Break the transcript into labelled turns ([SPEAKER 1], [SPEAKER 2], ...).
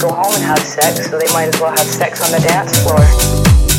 [SPEAKER 1] go home and have sex, so they might as well have sex on the dance floor.